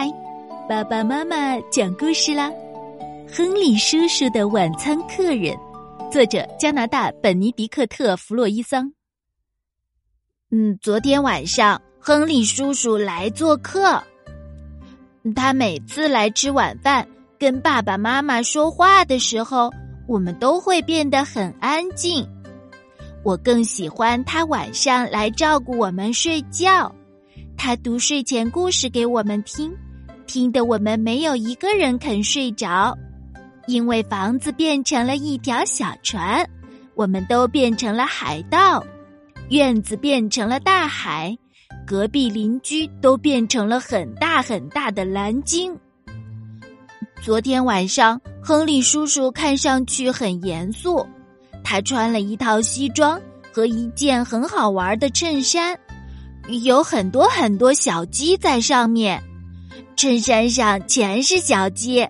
嗨，爸爸妈妈讲故事啦！亨利叔叔的晚餐客人，作者加拿大本尼迪克特·弗洛伊桑。嗯，昨天晚上亨利叔叔来做客，他每次来吃晚饭，跟爸爸妈妈说话的时候，我们都会变得很安静。我更喜欢他晚上来照顾我们睡觉。他读睡前故事给我们听，听得我们没有一个人肯睡着，因为房子变成了一条小船，我们都变成了海盗，院子变成了大海，隔壁邻居都变成了很大很大的蓝鲸。昨天晚上，亨利叔叔看上去很严肃，他穿了一套西装和一件很好玩的衬衫。有很多很多小鸡在上面，衬衫上全是小鸡，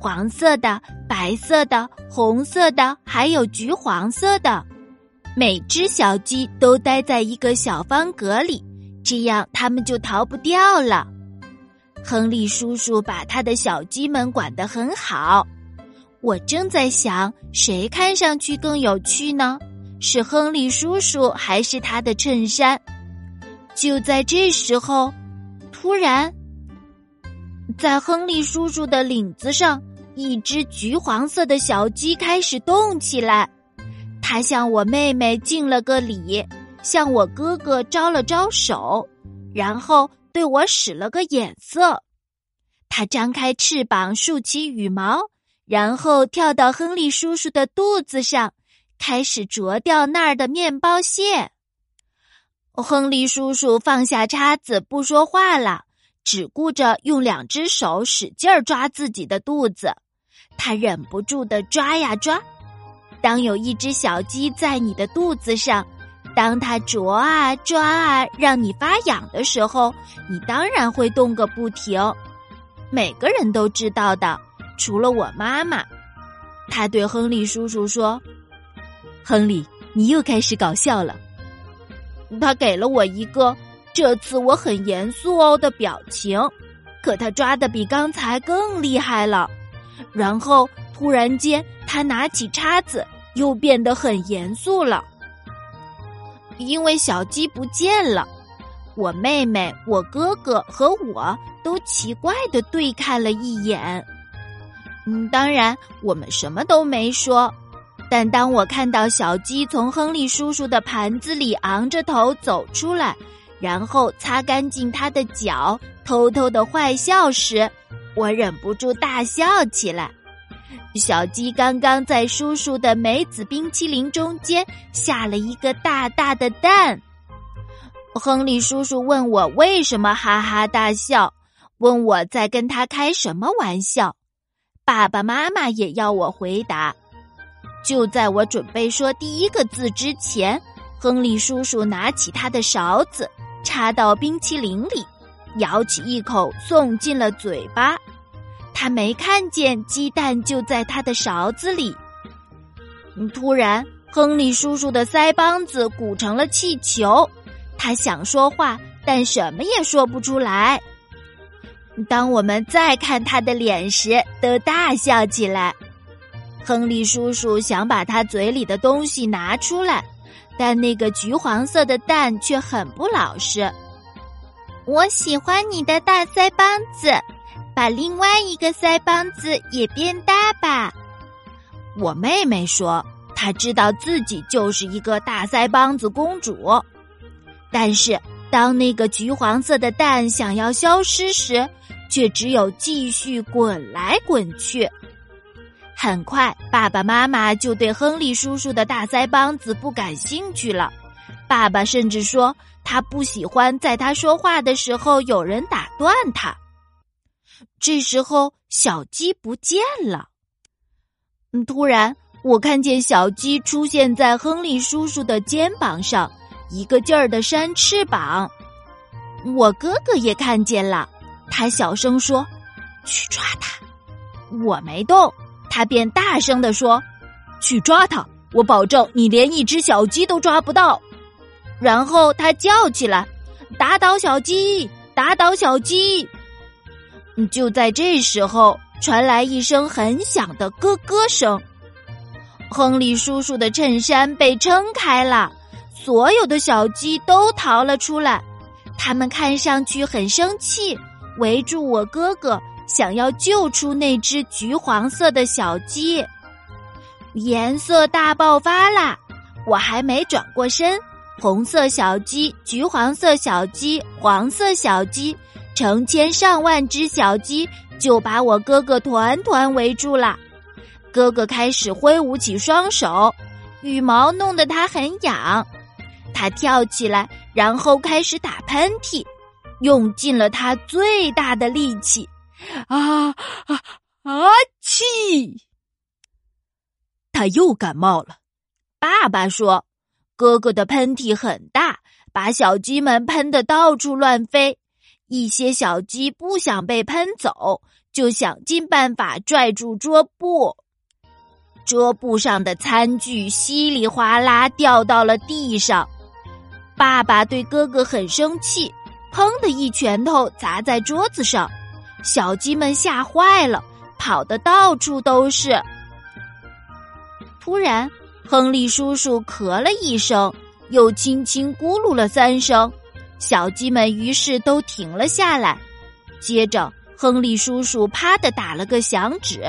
黄色的、白色的、红色的，还有橘黄色的。每只小鸡都待在一个小方格里，这样它们就逃不掉了。亨利叔叔把他的小鸡们管得很好。我正在想，谁看上去更有趣呢？是亨利叔叔还是他的衬衫？就在这时候，突然，在亨利叔叔的领子上，一只橘黄色的小鸡开始动起来。它向我妹妹敬了个礼，向我哥哥招了招手，然后对我使了个眼色。它张开翅膀，竖起羽毛，然后跳到亨利叔叔的肚子上，开始啄掉那儿的面包屑。亨利叔叔放下叉子，不说话了，只顾着用两只手使劲儿抓自己的肚子。他忍不住的抓呀抓。当有一只小鸡在你的肚子上，当它啄啊抓啊，让你发痒的时候，你当然会动个不停。每个人都知道的，除了我妈妈。他对亨利叔叔说：“亨利，你又开始搞笑了。”他给了我一个“这次我很严肃哦”的表情，可他抓的比刚才更厉害了。然后突然间，他拿起叉子，又变得很严肃了。因为小鸡不见了，我妹妹、我哥哥和我都奇怪的对看了一眼。嗯，当然我们什么都没说。但当我看到小鸡从亨利叔叔的盘子里昂着头走出来，然后擦干净他的脚，偷偷的坏笑时，我忍不住大笑起来。小鸡刚刚在叔叔的梅子冰淇淋中间下了一个大大的蛋。亨利叔叔问我为什么哈哈大笑，问我在跟他开什么玩笑。爸爸妈妈也要我回答。就在我准备说第一个字之前，亨利叔叔拿起他的勺子，插到冰淇淋里，咬起一口送进了嘴巴。他没看见鸡蛋就在他的勺子里。突然，亨利叔叔的腮帮子鼓成了气球，他想说话，但什么也说不出来。当我们再看他的脸时，都大笑起来。亨利叔叔想把他嘴里的东西拿出来，但那个橘黄色的蛋却很不老实。我喜欢你的大腮帮子，把另外一个腮帮子也变大吧。我妹妹说，她知道自己就是一个大腮帮子公主。但是，当那个橘黄色的蛋想要消失时，却只有继续滚来滚去。很快，爸爸妈妈就对亨利叔叔的大腮帮子不感兴趣了。爸爸甚至说他不喜欢在他说话的时候有人打断他。这时候，小鸡不见了。突然，我看见小鸡出现在亨利叔叔的肩膀上，一个劲儿的扇翅膀。我哥哥也看见了，他小声说：“去抓它。”我没动。他便大声地说：“去抓他！我保证你连一只小鸡都抓不到。”然后他叫起来：“打倒小鸡！打倒小鸡！”就在这时候，传来一声很响的咯咯声。亨利叔叔的衬衫被撑开了，所有的小鸡都逃了出来。他们看上去很生气，围住我哥哥，想要救出那只橘黄色的小鸡。颜色大爆发啦！我还没转过身，红色小鸡、橘黄色小鸡、黄色小鸡，成千上万只小鸡就把我哥哥团团围住了。哥哥开始挥舞起双手，羽毛弄得他很痒。他跳起来，然后开始打喷嚏，用尽了他最大的力气。啊啊啊！气！他又感冒了。爸爸说：“哥哥的喷嚏很大，把小鸡们喷得到处乱飞。一些小鸡不想被喷走，就想尽办法拽住桌布。”桌布上的餐具稀里哗啦掉到了地上，爸爸对哥哥很生气，砰的一拳头砸在桌子上，小鸡们吓坏了，跑得到处都是。突然，亨利叔叔咳了一声，又轻轻咕噜了三声，小鸡们于是都停了下来。接着，亨利叔叔啪的打了个响指。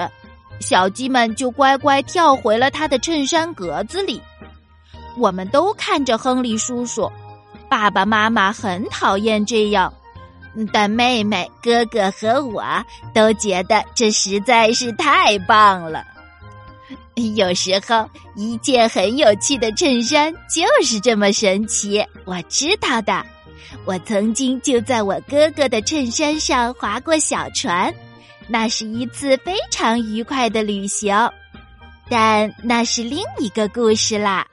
小鸡们就乖乖跳回了他的衬衫格子里。我们都看着亨利叔叔，爸爸妈妈很讨厌这样，但妹妹、哥哥和我都觉得这实在是太棒了。有时候，一件很有趣的衬衫就是这么神奇。我知道的，我曾经就在我哥哥的衬衫上划过小船。那是一次非常愉快的旅行，但那是另一个故事啦。